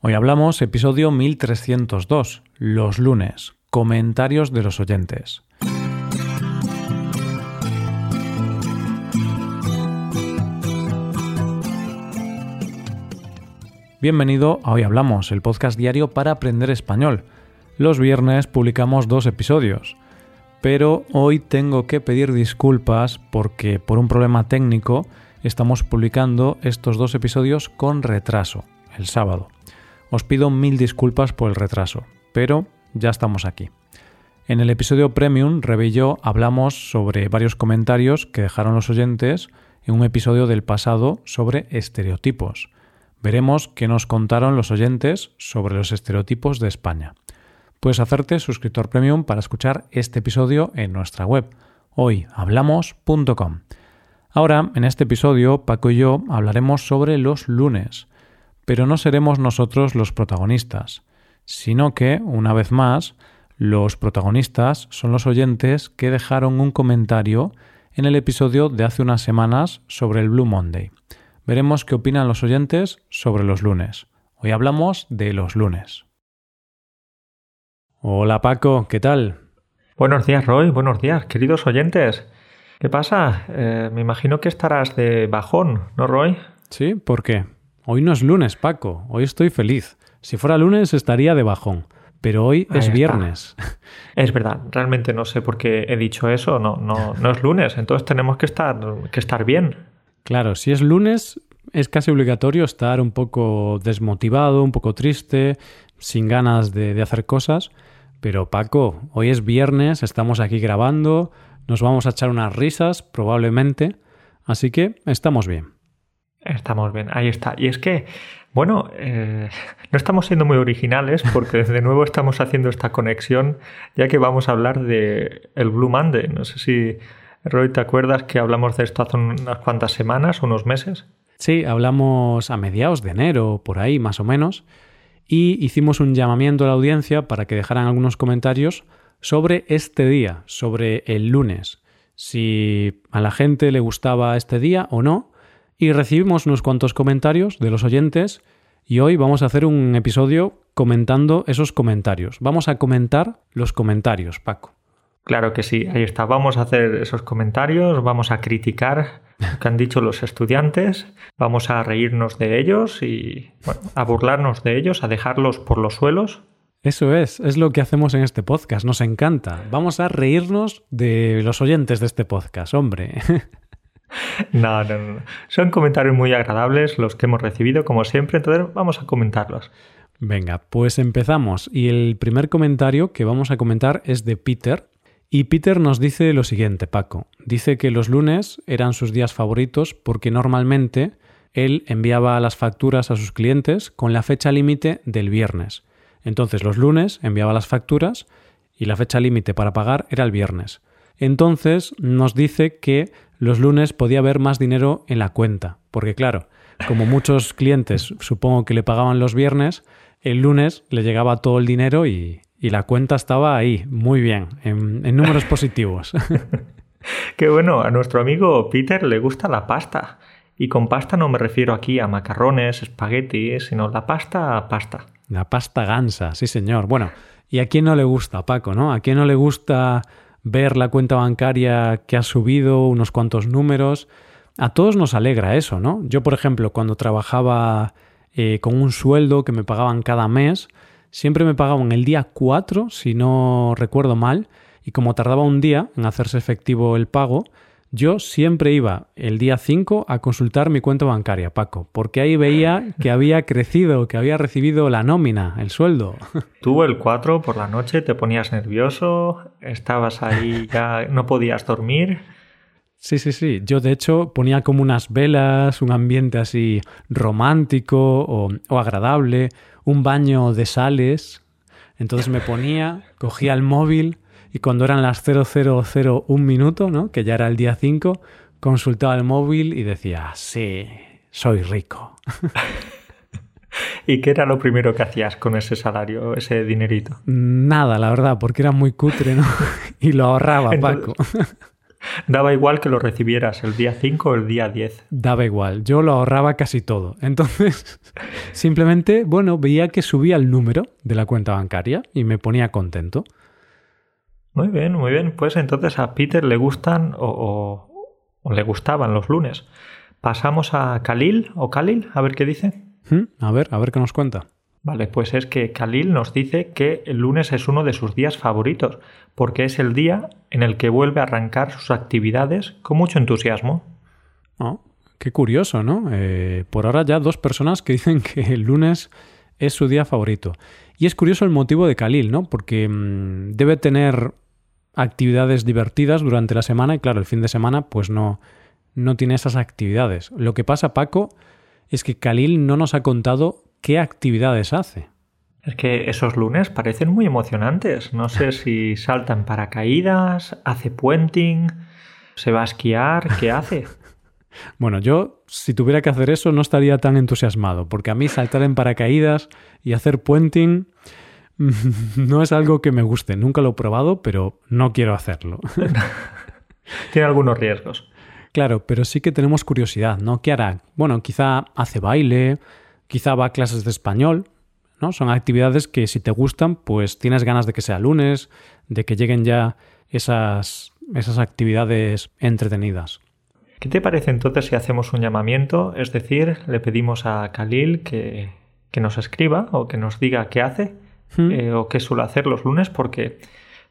Hoy hablamos episodio 1302, los lunes, comentarios de los oyentes. Bienvenido a Hoy Hablamos, el podcast diario para aprender español. Los viernes publicamos dos episodios, pero hoy tengo que pedir disculpas porque por un problema técnico estamos publicando estos dos episodios con retraso, el sábado. Os pido mil disculpas por el retraso, pero ya estamos aquí. En el episodio Premium, Rebe y yo hablamos sobre varios comentarios que dejaron los oyentes en un episodio del pasado sobre estereotipos veremos qué nos contaron los oyentes sobre los estereotipos de España. Puedes hacerte suscriptor premium para escuchar este episodio en nuestra web hoyhablamos.com. Ahora, en este episodio, Paco y yo hablaremos sobre los lunes, pero no seremos nosotros los protagonistas, sino que, una vez más, los protagonistas son los oyentes que dejaron un comentario en el episodio de hace unas semanas sobre el Blue Monday veremos qué opinan los oyentes sobre los lunes. Hoy hablamos de los lunes. Hola Paco, ¿qué tal? Buenos días Roy, buenos días, queridos oyentes. ¿Qué pasa? Eh, me imagino que estarás de bajón, ¿no Roy? Sí, ¿por qué? Hoy no es lunes, Paco, hoy estoy feliz. Si fuera lunes estaría de bajón, pero hoy es viernes. Es verdad, realmente no sé por qué he dicho eso, no, no, no es lunes, entonces tenemos que estar, que estar bien. Claro, si es lunes es casi obligatorio estar un poco desmotivado, un poco triste, sin ganas de, hacer cosas. Pero Paco, hoy es viernes, estamos aquí grabando, nos vamos a echar unas risas, probablemente. Así que estamos bien. Estamos bien, ahí está. Y es que, bueno, eh, no estamos siendo muy originales porque de nuevo estamos haciendo esta conexión ya que vamos a hablar de el Blue Monday. No sé si Roy, ¿te acuerdas que hablamos de esto hace unas cuantas semanas, unos meses? Sí, hablamos a mediados de enero, por ahí más o menos, y hicimos un llamamiento a la audiencia para que dejaran algunos comentarios sobre este día, sobre el lunes, si a la gente le gustaba este día o no, y recibimos unos cuantos comentarios de los oyentes y hoy vamos a hacer un episodio comentando esos comentarios. Vamos a comentar los comentarios, Paco. Claro que sí, ahí está. Vamos a hacer esos comentarios, vamos a criticar lo que han dicho los estudiantes, vamos a reírnos de ellos y a burlarnos de ellos, a dejarlos por los suelos. Eso es, es lo que hacemos en este podcast, nos encanta. Vamos a reírnos de los oyentes de este podcast, hombre. No, no, no. Son comentarios muy agradables los que hemos recibido, como siempre, entonces vamos a comentarlos. Venga, pues empezamos. Y el primer comentario que vamos a comentar es de Peter, y Peter nos dice lo siguiente, Paco. Dice que los lunes eran sus días favoritos porque normalmente él enviaba las facturas a sus clientes con la fecha límite del viernes. Entonces los lunes enviaba las facturas y la fecha límite para pagar era el viernes. Entonces nos dice que los lunes podía haber más dinero en la cuenta, porque claro, como muchos clientes supongo que le pagaban los viernes, el lunes le llegaba todo el dinero y, y la cuenta estaba ahí, muy bien, en, números positivos. Qué bueno, a nuestro amigo Peter le gusta la pasta. Y con pasta no me refiero aquí a macarrones, espaguetis, sino la pasta pasta. La pasta gansa, sí señor. Bueno, ¿y a quién no le gusta, Paco, no? ¿A quién no le gusta ver la cuenta bancaria que ha subido unos cuantos números? A todos nos alegra eso, ¿no? Yo, por ejemplo, cuando trabajaba eh, con un sueldo que me pagaban cada mes, siempre me pagaban el día 4, si no recuerdo mal, y como tardaba un día en hacerse efectivo el pago, yo siempre iba el día 5 a consultar mi cuenta bancaria, Paco, porque ahí veía que había crecido, que había recibido la nómina, el sueldo. Tú el 4 por la noche te ponías nervioso, estabas ahí ya no podías dormir. Sí, sí, sí. Yo de hecho ponía como unas velas, un ambiente así romántico o, o agradable, un baño de sales. Entonces me ponía, cogía el móvil y cuando eran las 0001 minuto, ¿no? que ya era el día 5, consultaba el móvil y decía, sí, soy rico. ¿Y qué era lo primero que hacías con ese salario, ese dinerito? Nada, la verdad, porque era muy cutre, ¿no? y lo ahorraba, Paco. Daba igual que lo recibieras el día 5 o el día 10. Daba igual, yo lo ahorraba casi todo. Entonces, simplemente, bueno, veía que subía el número de la cuenta bancaria y me ponía contento. Muy bien, muy bien. Pues entonces a Peter le gustan o, o, le gustaban los lunes. Pasamos a Khalil o Khalil, a ver qué dice. ¿Mm? A ver, a ver qué nos cuenta. Vale, pues es que Khalil nos dice que el lunes es uno de sus días favoritos, porque es el día en el que vuelve a arrancar sus actividades con mucho entusiasmo. Oh, qué curioso, ¿no? Eh, por ahora ya dos personas que dicen que el lunes es su día favorito. Y es curioso el motivo de Khalil, ¿no? Porque mm, debe tener actividades divertidas durante la semana y claro, el fin de semana pues no, no tiene esas actividades. Lo que pasa, Paco, es que Khalil no nos ha contado qué actividades hace. Es que esos lunes parecen muy emocionantes. No sé si saltan paracaídas, hace puenting, se va a esquiar, ¿qué hace? Bueno, yo si tuviera que hacer eso no estaría tan entusiasmado, porque a mí saltar en paracaídas y hacer puenting no es algo que me guste. Nunca lo he probado, pero no quiero hacerlo. Tiene algunos riesgos. Claro, pero sí que tenemos curiosidad, ¿no? ¿Qué hará? Bueno, quizá hace baile, quizá va a clases de español, ¿no? Son actividades que si te gustan, pues tienes ganas de que sea lunes, de que lleguen ya esas, esas actividades entretenidas. ¿Qué te parece entonces si hacemos un llamamiento? Es decir, le pedimos a Khalil que, que nos escriba o que nos diga qué hace hmm. eh, o qué suele hacer los lunes porque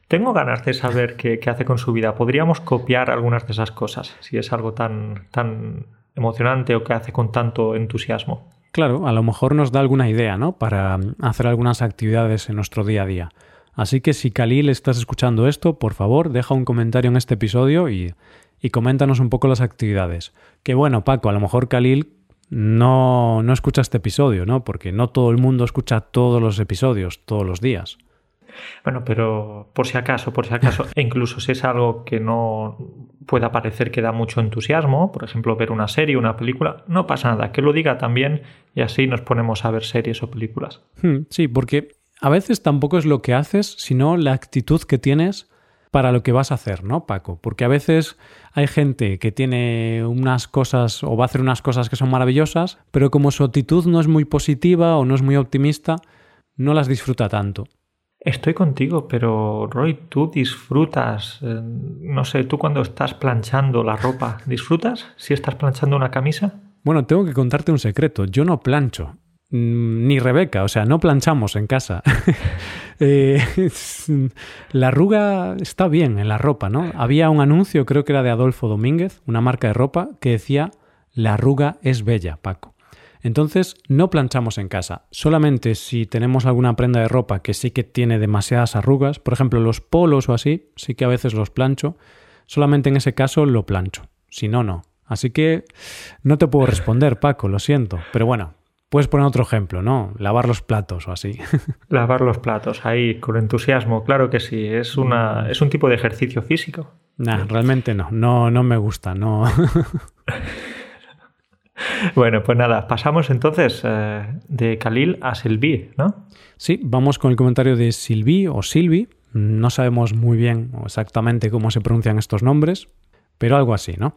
tengo ganas de saber qué, qué, hace con su vida. Podríamos copiar algunas de esas cosas si es algo tan, tan emocionante o que hace con tanto entusiasmo. Claro, a lo mejor nos da alguna idea, ¿no? Para hacer algunas actividades en nuestro día a día. Así que si Khalil estás escuchando esto, por favor, deja un comentario en este episodio y, y coméntanos un poco las actividades. Que bueno, Paco, a lo mejor Khalil no, no escucha este episodio, ¿no? Porque no todo el mundo escucha todos los episodios, todos los días. Bueno, pero por si acaso, por si acaso, e incluso si es algo que no pueda parecer que da mucho entusiasmo, por ejemplo, ver una serie, una película, no pasa nada, que lo diga también y así nos ponemos a ver series o películas. Hmm, sí, porque a veces tampoco es lo que haces, sino la actitud que tienes para lo que vas a hacer, ¿no, Paco? Porque a veces hay gente que tiene unas cosas o va a hacer unas cosas que son maravillosas, pero como su actitud no es muy positiva o no es muy optimista, no las disfruta tanto. Estoy contigo, pero Roy, tú disfrutas, eh, no sé, tú cuando estás planchando la ropa, ¿disfrutas si estás planchando una camisa? Bueno, tengo que contarte un secreto, yo no plancho, ni Rebeca, o sea, no planchamos en casa. Eh, la arruga está bien en la ropa, ¿no? Había un anuncio, creo que era de Adolfo Domínguez, una marca de ropa, que decía, la arruga es bella, Paco. Entonces no planchamos en casa. Solamente si tenemos alguna prenda de ropa que sí que tiene demasiadas arrugas, por ejemplo los polos o así, sí que a veces los plancho. Solamente en ese caso lo plancho. Si no, no. Así que no te puedo responder, Paco, lo siento. Pero bueno, puedes poner otro ejemplo, ¿no? Lavar los platos o así. Lavar los platos, ahí, con entusiasmo, claro que sí. Es, una, es un tipo de ejercicio físico. Nah, realmente no. No, no me gusta, no. Bueno, pues nada, pasamos entonces eh, de Khalil a Silvi, ¿no? Sí, vamos con el comentario de Silvi o Silvi. No sabemos muy bien exactamente cómo se pronuncian estos nombres, pero algo así, ¿no?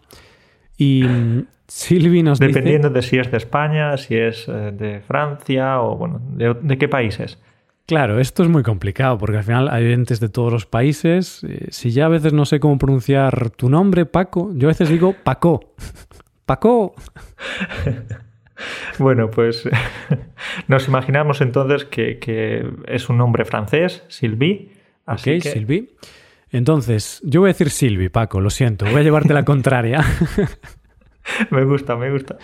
Y mm, Silvi nos dice... Dependiendo de si es de España, si es eh, de Francia o, bueno, de, qué países. Claro, esto es muy complicado porque al final hay oyentes de todos los países. Eh, si ya a veces no sé cómo pronunciar tu nombre, Paco, yo a veces digo Paco. Paco. bueno, pues nos imaginamos entonces que, es un nombre francés, Sylvie. Así ok, Sylvie. Entonces, yo voy a decir Sylvie, Paco, lo siento, voy a llevarte la contraria. me gusta, me gusta.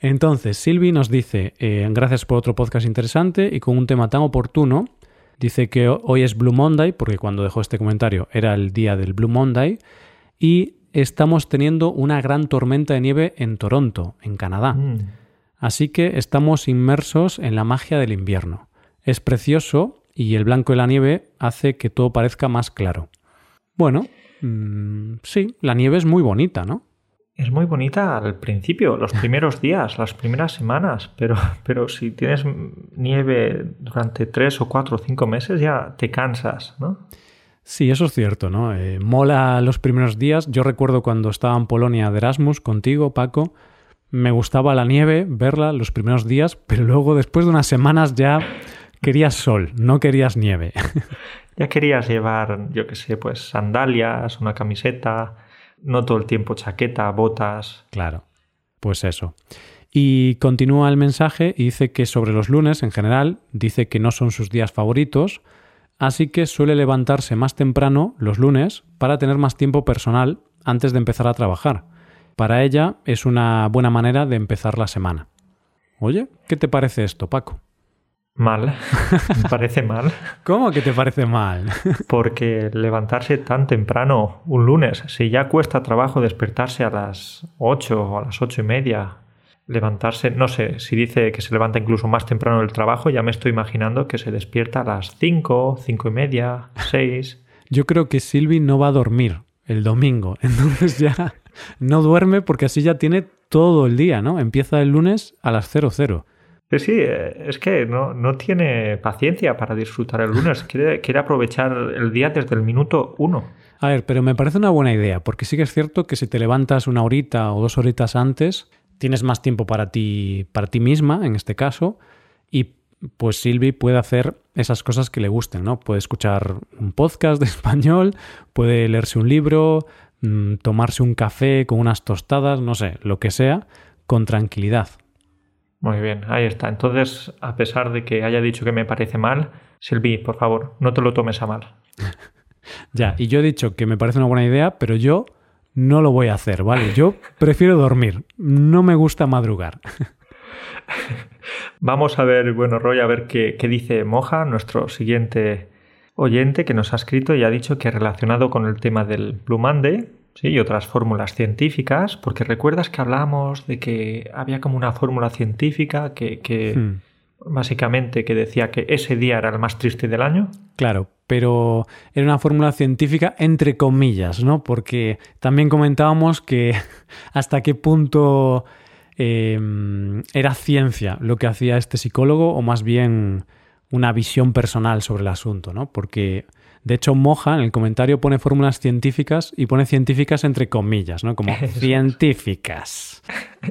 Entonces, Sylvie nos dice, eh, gracias por otro podcast interesante y con un tema tan oportuno. Dice que hoy es Blue Monday, porque cuando dejó este comentario era el día del Blue Monday. Y estamos teniendo una gran tormenta de nieve en Toronto, en Canadá. Mm. Así que estamos inmersos en la magia del invierno. Es precioso y el blanco de la nieve hace que todo parezca más claro. Bueno, mm, sí, la nieve es muy bonita, ¿no? Es muy bonita al principio, los primeros días, las primeras semanas, pero, pero si tienes nieve durante tres o cuatro o cinco meses ya te cansas, ¿no? Sí, eso es cierto, ¿no? Eh, mola los primeros días. Yo recuerdo cuando estaba en Polonia de Erasmus contigo, Paco, me gustaba la nieve, verla los primeros días, pero luego después de unas semanas ya querías sol, no querías nieve. ya querías llevar, yo qué sé, pues sandalias, una camiseta, no todo el tiempo chaqueta, botas. Claro, pues eso. Y continúa el mensaje y dice que sobre los lunes en general, dice que no son sus días favoritos, así que suele levantarse más temprano los lunes para tener más tiempo personal antes de empezar a trabajar. Para ella es una buena manera de empezar la semana. Oye, ¿qué te parece esto, Paco? Mal, me parece mal. ¿Cómo que te parece mal? Porque levantarse tan temprano un lunes, si ya cuesta trabajo despertarse a las 8 o a las ocho y media, levantarse, no sé, si dice que se levanta incluso más temprano del trabajo, ya me estoy imaginando que se despierta a las 5, 5 y media, 6. Yo creo que Silvi no va a dormir el domingo, entonces ya no duerme porque así ya tiene todo el día, ¿no? Empieza el lunes a las 00. Sí, sí, es que no, no tiene paciencia para disfrutar el lunes, quiere, quiere aprovechar el día desde el minuto uno. A ver, pero me parece una buena idea, porque sí que es cierto que si te levantas una horita o dos horitas antes, tienes más tiempo para ti, para ti misma, en este caso, y pues Silvi puede hacer esas cosas que le gusten, ¿no? Puede escuchar un podcast de español, puede leerse un libro, mm, tomarse un café con unas tostadas, no sé, lo que sea, con tranquilidad. Muy bien, ahí está. Entonces, a pesar de que haya dicho que me parece mal, Silvi, por favor, no te lo tomes a mal. ya, y yo he dicho que me parece una buena idea, pero yo no lo voy a hacer, ¿vale? Yo prefiero dormir, no me gusta madrugar. Vamos a ver, bueno, Roy, a ver qué, dice Moja, nuestro siguiente oyente que nos ha escrito y ha dicho que relacionado con el tema del Blue Monday ¿sí? y otras fórmulas científicas, porque recuerdas que hablábamos de que había como una fórmula científica que, que hmm. básicamente que decía que ese día era el más triste del año. Claro, pero era una fórmula científica entre comillas, ¿no? Porque también comentábamos que hasta qué punto em, era ciencia lo que hacía este psicólogo o más bien una visión personal sobre el asunto, ¿no? Porque de hecho Moja en el comentario pone fórmulas científicas y pone científicas entre comillas, ¿no? Como científicas.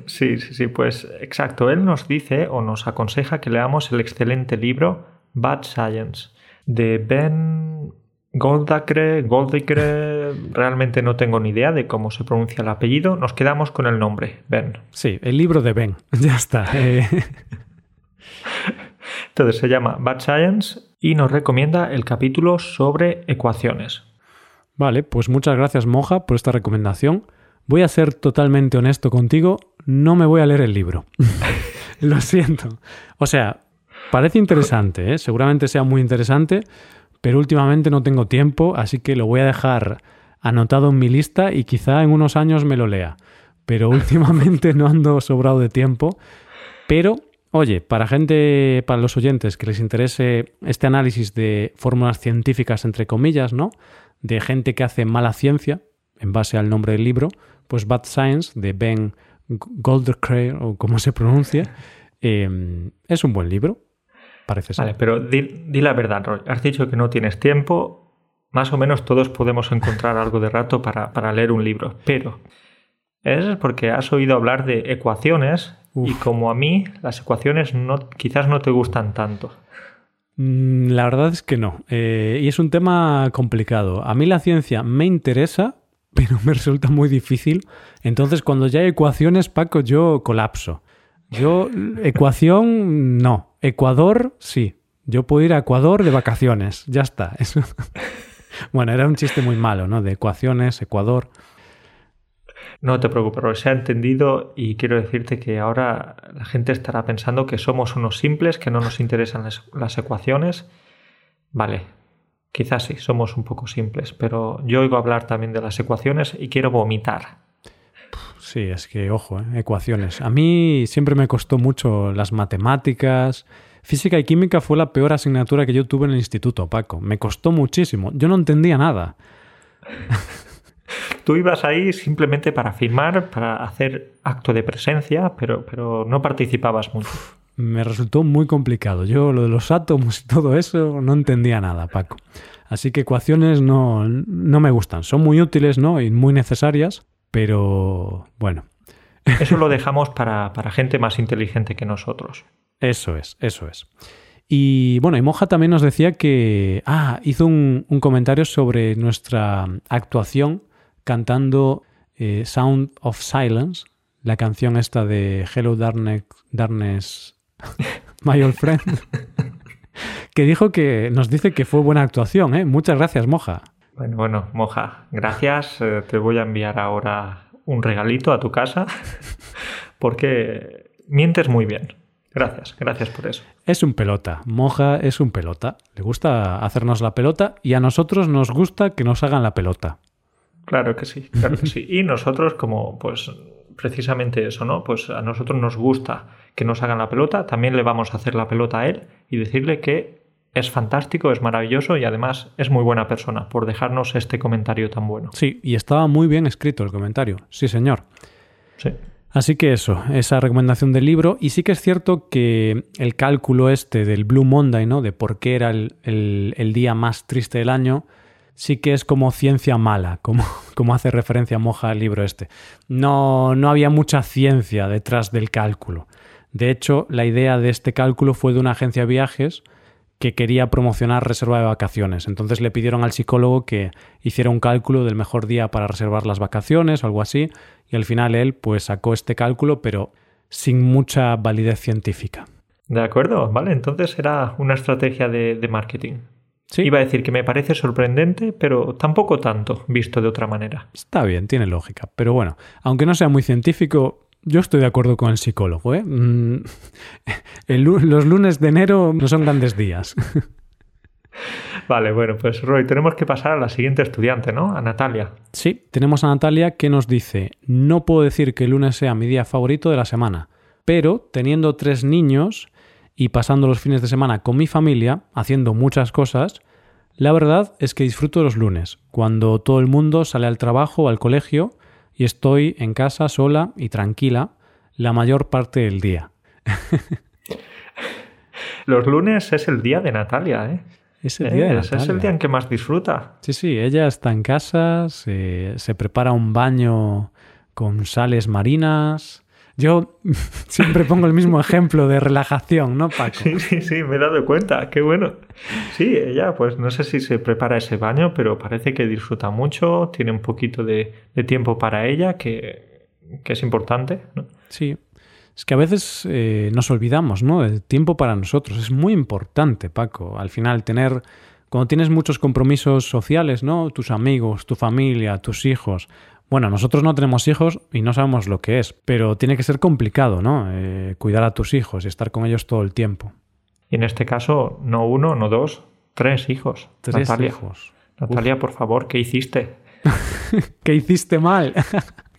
Sí, sí, sí, pues exacto. Él nos dice o nos aconseja que leamos el excelente libro Bad Science de Ben Goldacre, Goldacre, realmente no tengo ni idea de cómo se pronuncia el apellido. Nos quedamos con el nombre, Ben. Sí, el libro de Ben, ya está. Eh. Entonces se llama Bad Science y nos recomienda el capítulo sobre ecuaciones. Vale, pues muchas gracias Moja por esta recomendación. Voy a ser totalmente honesto contigo, no me voy a leer el libro. Lo siento. O sea, Parece interesante, ¿eh? seguramente sea muy interesante, pero últimamente no tengo tiempo, así que lo voy a dejar anotado en mi lista y quizá en unos años me lo lea. Pero últimamente no ando sobrado de tiempo. Pero, oye, para gente, para los oyentes que les interese este análisis de fórmulas científicas, entre comillas, ¿no? De gente que hace mala ciencia, en base al nombre del libro, pues Bad Science, de Ben Goldercray, o como se pronuncia, eh, es un buen libro parece ser. Vale, pero di, la verdad, Roy. Has dicho que no tienes tiempo. Más o menos todos podemos encontrar algo de rato para, leer un libro. Pero es porque has oído hablar de ecuaciones y como a mí las ecuaciones no, quizás no te gustan tanto. Mm, la verdad es que no. Eh, y es un tema complicado. A mí la ciencia me interesa, pero me resulta muy difícil. Entonces, cuando ya hay ecuaciones, Paco, yo colapso. Yo, ecuación, no. Ecuador, sí. Yo puedo ir a Ecuador de vacaciones. Ya está. bueno, era un chiste muy malo, ¿no? De ecuaciones, Ecuador. No te preocupes, se ha entendido y quiero decirte que ahora la gente estará pensando que somos unos simples, que no nos interesan las ecuaciones. Vale, quizás sí, somos un poco simples, pero yo oigo hablar también de las ecuaciones y quiero vomitar. Sí, es que, ojo, ¿eh? ecuaciones. A mí siempre me costó mucho las matemáticas. Física y química fue la peor asignatura que yo tuve en el instituto, Paco. Me costó muchísimo. Yo no entendía nada. Tú ibas ahí simplemente para firmar, para hacer acto de presencia, pero, pero no participabas mucho. Me resultó muy complicado. Yo lo de los átomos y todo eso no entendía nada, Paco. Así que ecuaciones no, no me gustan. Son muy útiles, ¿no? Y muy necesarias, pero bueno. Eso lo dejamos para, para gente más inteligente que nosotros. Eso es, eso es. Y bueno, y Moja también nos decía que. Ah, hizo un, comentario sobre nuestra actuación cantando eh, Sound of Silence, la canción esta de Hello Darkness, Darkness My Old Friend, que dijo que nos dice que fue buena actuación, ¿eh? Muchas gracias, Moja. Bueno, bueno, Moja, gracias. Eh, te voy a enviar ahora un regalito a tu casa porque mientes muy bien. Gracias, gracias por eso. Es un pelota, Moja es un pelota. Le gusta hacernos la pelota y a nosotros nos gusta que nos hagan la pelota. Claro que sí, claro que sí. Y nosotros como pues precisamente eso, ¿no? Pues a nosotros nos gusta que nos hagan la pelota, también le vamos a hacer la pelota a él y decirle que es fantástico, es maravilloso y además es muy buena persona por dejarnos este comentario tan bueno. Sí, y estaba muy bien escrito el comentario. Sí, señor. Sí. Así que eso, esa recomendación del libro. Y sí que es cierto que el cálculo este del Blue Monday, ¿no? De por qué era el, día más triste del año, sí que es como ciencia mala, como, como hace referencia Moja al libro este. No, no había mucha ciencia detrás del cálculo. De hecho, la idea de este cálculo fue de una agencia de viajes que quería promocionar reserva de vacaciones. Entonces le pidieron al psicólogo que hiciera un cálculo del mejor día para reservar las vacaciones o algo así, y al final él pues sacó este cálculo, pero sin mucha validez científica. De acuerdo, vale, entonces era una estrategia de, marketing. Sí. Iba a decir que me parece sorprendente, pero tampoco tanto, visto de otra manera. Está bien, tiene lógica. Pero bueno, aunque no sea muy científico, yo estoy de acuerdo con el psicólogo. ¿eh? Mm, los lunes de enero no son grandes días. Vale, bueno, pues Roy, tenemos que pasar a la siguiente estudiante, ¿no? A Natalia. Sí, tenemos a Natalia que nos dice, no puedo decir que el lunes sea mi día favorito de la semana, pero teniendo tres niños y pasando los fines de semana con mi familia, haciendo muchas cosas, la verdad es que disfruto los lunes, cuando todo el mundo sale al trabajo o al colegio y estoy en casa sola y tranquila la mayor parte del día. Los lunes es el día de Natalia, ¿eh? Es el día, de Natalia. es el día en que más disfruta. Sí, sí, ella está en casa, se, se prepara un baño con sales marinas, yo siempre pongo el mismo ejemplo de relajación, ¿no, Paco? Sí, sí, sí, me he dado cuenta, qué bueno. Sí, ella, pues no sé si se prepara ese baño, pero parece que disfruta mucho, tiene un poquito de, tiempo para ella, que, es importante, ¿no? Sí, es que a veces eh, nos olvidamos, ¿no? El tiempo para nosotros es muy importante, Paco. Al final, tener, cuando tienes muchos compromisos sociales, ¿no? Tus amigos, tu familia, tus hijos, bueno, nosotros no tenemos hijos y no sabemos lo que es, pero tiene que ser complicado, ¿no? Eh, cuidar a tus hijos y estar con ellos todo el tiempo. Y en este caso, no uno, no dos, tres hijos. Tres hijos. Natalia, por favor, ¿qué hiciste? ¿Qué hiciste mal?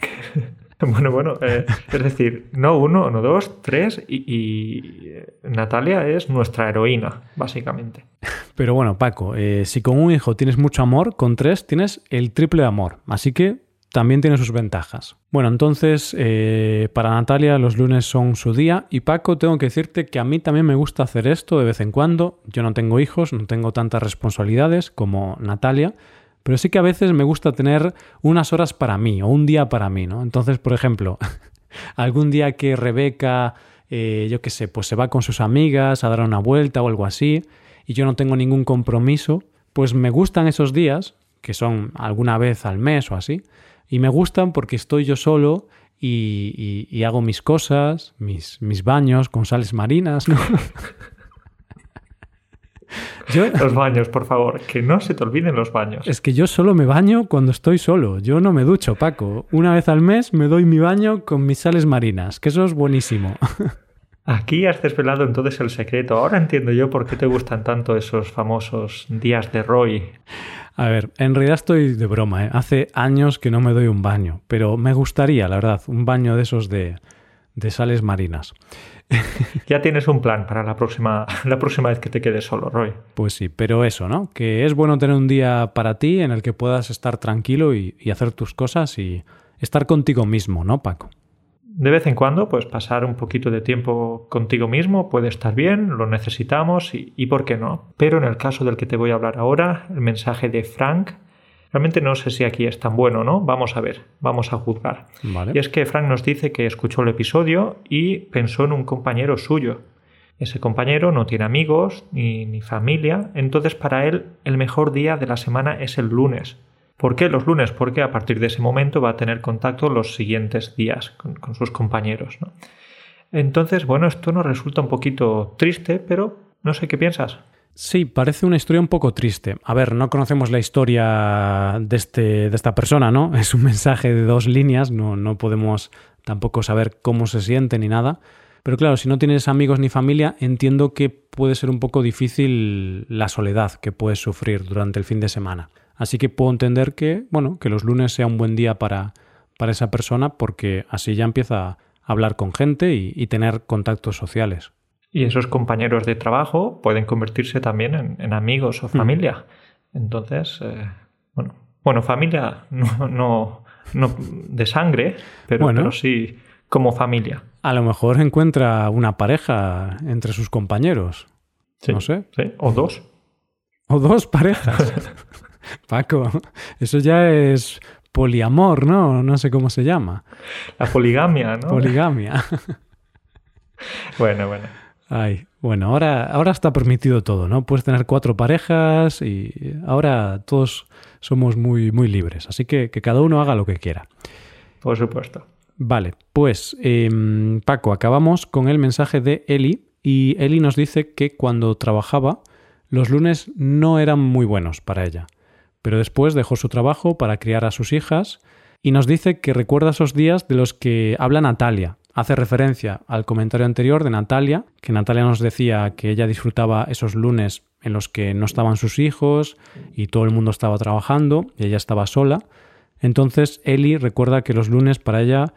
bueno, bueno, eh, es decir, no uno, no dos, tres y, eh, Natalia es nuestra heroína, básicamente. Pero bueno, Paco, si con un hijo tienes mucho amor, con tres tienes el triple de amor. Así que también tiene sus ventajas. Bueno, entonces eh, para Natalia los lunes son su día y Paco tengo que decirte que a mí también me gusta hacer esto de vez en cuando. Yo no tengo hijos, no tengo tantas responsabilidades como Natalia, pero sí que a veces me gusta tener unas horas para mí o un día para mí, ¿no? Entonces, por ejemplo, algún día que Rebeca, eh, yo qué sé, pues se va con sus amigas a dar una vuelta o algo así y yo no tengo ningún compromiso, pues me gustan esos días, que son alguna vez al mes o así, y me gustan porque estoy yo solo y, hago mis cosas, mis, mis baños con sales marinas. Los baños, por favor, que no se te olviden los baños. Es que yo solo me baño cuando estoy solo. Yo no me ducho, Paco. Una vez al mes me doy mi baño con mis sales marinas, que eso es buenísimo. Aquí has desvelado entonces el secreto. Ahora entiendo yo por qué te gustan tanto esos famosos días de Roy. A ver, en realidad estoy de broma, ¿eh? Hace años que no me doy un baño, pero me gustaría, la verdad, un baño de esos de, de sales marinas. Ya tienes un plan para la próxima, la próxima vez que te quedes solo, Roy. Pues sí, pero eso, ¿no? Que es bueno tener un día para ti en el que puedas estar tranquilo y, y hacer tus cosas y estar contigo mismo, ¿no, Paco? De vez en cuando, pues pasar un poquito de tiempo contigo mismo puede estar bien, lo necesitamos y, y por qué no. Pero en el caso del que te voy a hablar ahora, el mensaje de Frank, realmente no sé si aquí es tan bueno o no. Vamos a ver, vamos a juzgar. Vale. Y es que Frank nos dice que escuchó el episodio y pensó en un compañero suyo. Ese compañero no tiene amigos ni, ni familia, entonces para él el mejor día de la semana es el lunes. ¿Por qué los lunes? Porque a partir de ese momento va a tener contacto los siguientes días con, sus compañeros. ¿no? Entonces, bueno, esto nos resulta un poquito triste, pero no sé qué piensas. Sí, parece una historia un poco triste. A ver, no conocemos la historia de, este, de esta persona, ¿no? Es un mensaje de dos líneas, no, no podemos tampoco saber cómo se siente ni nada. Pero claro, si no tienes amigos ni familia, entiendo que puede ser un poco difícil la soledad que puedes sufrir durante el fin de semana. Así que puedo entender que, bueno, que los lunes sea un buen día para, para esa persona porque así ya empieza a hablar con gente y, y tener contactos sociales. Y esos compañeros de trabajo pueden convertirse también en, en amigos o familia. Entonces, eh, bueno, bueno, familia no, no, no de sangre, pero, Bueno. pero sí como familia. A lo mejor encuentra una pareja entre sus compañeros. Sí, No sé. sí, O dos. O dos parejas. Paco, eso ya es poliamor, ¿no? No sé cómo se llama. La poligamia, ¿no? Poligamia. bueno, bueno. Ay, bueno, ahora, ahora está permitido todo, ¿no? Puedes tener cuatro parejas y ahora todos somos muy, muy libres. Así que que cada uno haga lo que quiera. Por supuesto. Vale, pues em, Paco, acabamos con el mensaje de Eli y Eli nos dice que cuando trabajaba los lunes no eran muy buenos para ella, pero después dejó su trabajo para criar a sus hijas y nos dice que recuerda esos días de los que habla Natalia. Hace referencia al comentario anterior de Natalia, que Natalia nos decía que ella disfrutaba esos lunes en los que no estaban sus hijos y todo el mundo estaba trabajando y ella estaba sola. Entonces Eli recuerda que los lunes para ella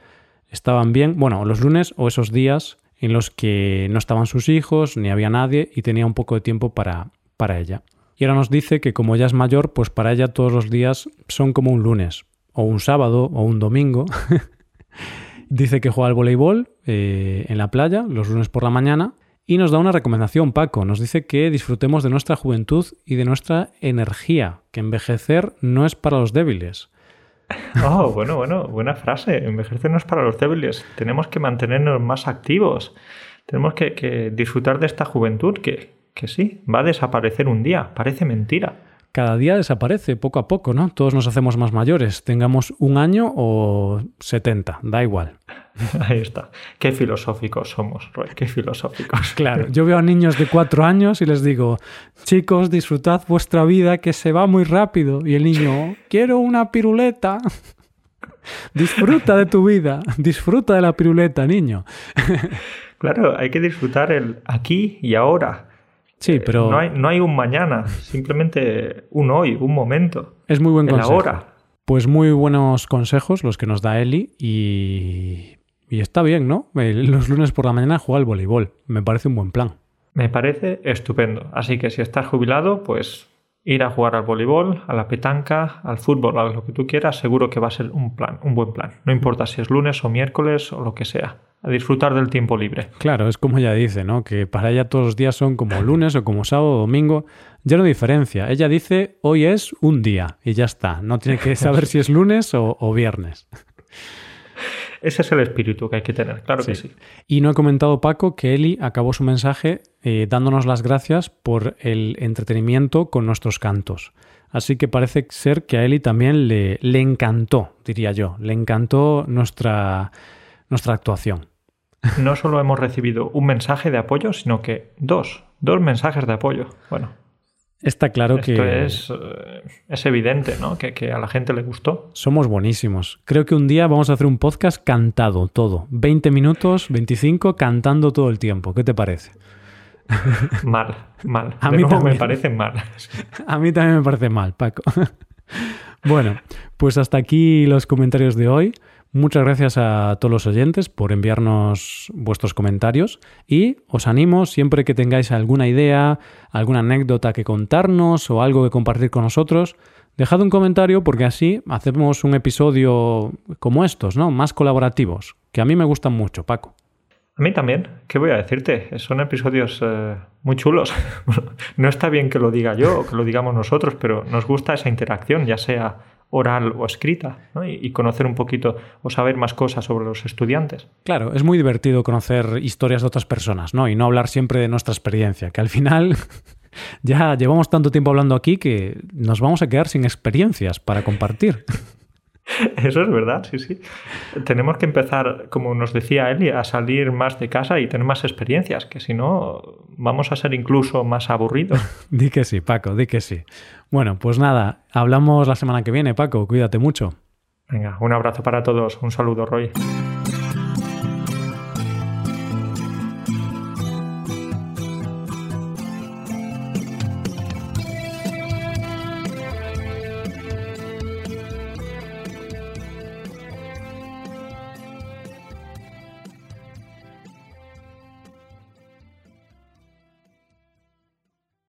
estaban bien, bueno, los lunes o esos días en los que no estaban sus hijos, ni había nadie y tenía un poco de tiempo para, para ella. Y ahora nos dice que como ella es mayor, pues para ella todos los días son como un lunes, o un sábado, o un domingo. dice que juega al voleibol eh, en la playa los lunes por la mañana y nos da una recomendación, Paco. Nos dice que disfrutemos de nuestra juventud y de nuestra energía, que envejecer no es para los débiles. Oh, bueno, bueno, buena frase. Envejecer no es para los débiles. Tenemos que mantenernos más activos. Tenemos que disfrutar de esta juventud que, que sí, va a desaparecer un día. Parece mentira. Cada día desaparece poco a poco, ¿no? Todos nos hacemos más mayores, tengamos un año o 70, da igual. Ahí está. Qué filosóficos somos, Roy. Qué filosóficos. Claro, yo veo a niños de cuatro años y les digo, chicos, disfrutad vuestra vida que se va muy rápido. Y el niño, quiero una piruleta. Disfruta de tu vida, disfruta de la piruleta, niño. Claro, hay que disfrutar el aquí y ahora. Sí, pero No hay, no hay un mañana, simplemente un hoy, un momento. es muy buen consejo. ahora. Pues muy buenos consejos los que nos da Eli y, y está bien, ¿no? Los lunes por la mañana juega al voleibol. Me parece un buen plan. Me parece estupendo. Así que si estás jubilado, pues ir a jugar al voleibol, a la petanca, al fútbol, a lo que tú quieras, seguro que va a ser un plan, un buen plan. No importa si es lunes o miércoles o lo que sea. A disfrutar del tiempo libre. Claro, es como ella dice, ¿no? Que para ella todos los días son como lunes o como sábado o domingo. Ya no diferencia. Ella dice hoy es un día y ya está. No tiene que saber si es lunes o, o viernes. Ese es el espíritu que hay que tener, claro que sí. Y no he comentado, Paco, que Eli acabó su mensaje eh, dándonos las gracias por el entretenimiento con nuestros cantos. Así que parece ser que a Eli también le, le encantó, diría yo, le encantó nuestra, nuestra actuación. No solo hemos recibido un mensaje de apoyo, sino que dos, dos mensajes de apoyo. Bueno, Está claro esto que es, eh, es evidente, ¿no? Que, que a la gente le gustó. somos buenísimos. Creo que un día vamos a hacer un podcast cantado todo. 20 minutos, 25, cantando todo el tiempo. ¿Qué te parece? Mal, mal. A de mí nuevo me también. parece mal. A mí también me parece mal, Paco. bueno, pues hasta aquí los comentarios de hoy. Muchas gracias a todos los oyentes por enviarnos vuestros comentarios y os animo siempre que tengáis alguna idea, alguna anécdota que contarnos o algo que compartir con nosotros, Dejad un comentario porque así hacemos un episodio como estos, ¿no? Más colaborativos, que a mí me gustan mucho, Paco. A mí también, ¿qué voy a decirte? Son episodios eh, muy chulos. no está bien que lo diga yo o que lo digamos nosotros, pero nos gusta esa interacción, ya sea oral o escrita, ¿no? y, y, conocer un poquito o saber más cosas sobre los estudiantes. Claro, es muy divertido conocer historias de otras personas, ¿no? Y no hablar siempre de nuestra experiencia, que al final ya llevamos tanto tiempo hablando aquí que nos vamos a quedar sin experiencias para compartir. Eso es verdad, sí, sí. Tenemos que empezar, como nos decía Eli, a salir más de casa y tener más experiencias, que si no, vamos a ser incluso más aburridos. di que sí, Paco, di que sí. Bueno, pues nada, hablamos la semana que viene, Paco, cuídate mucho. Venga, un abrazo para todos, un saludo, Roy.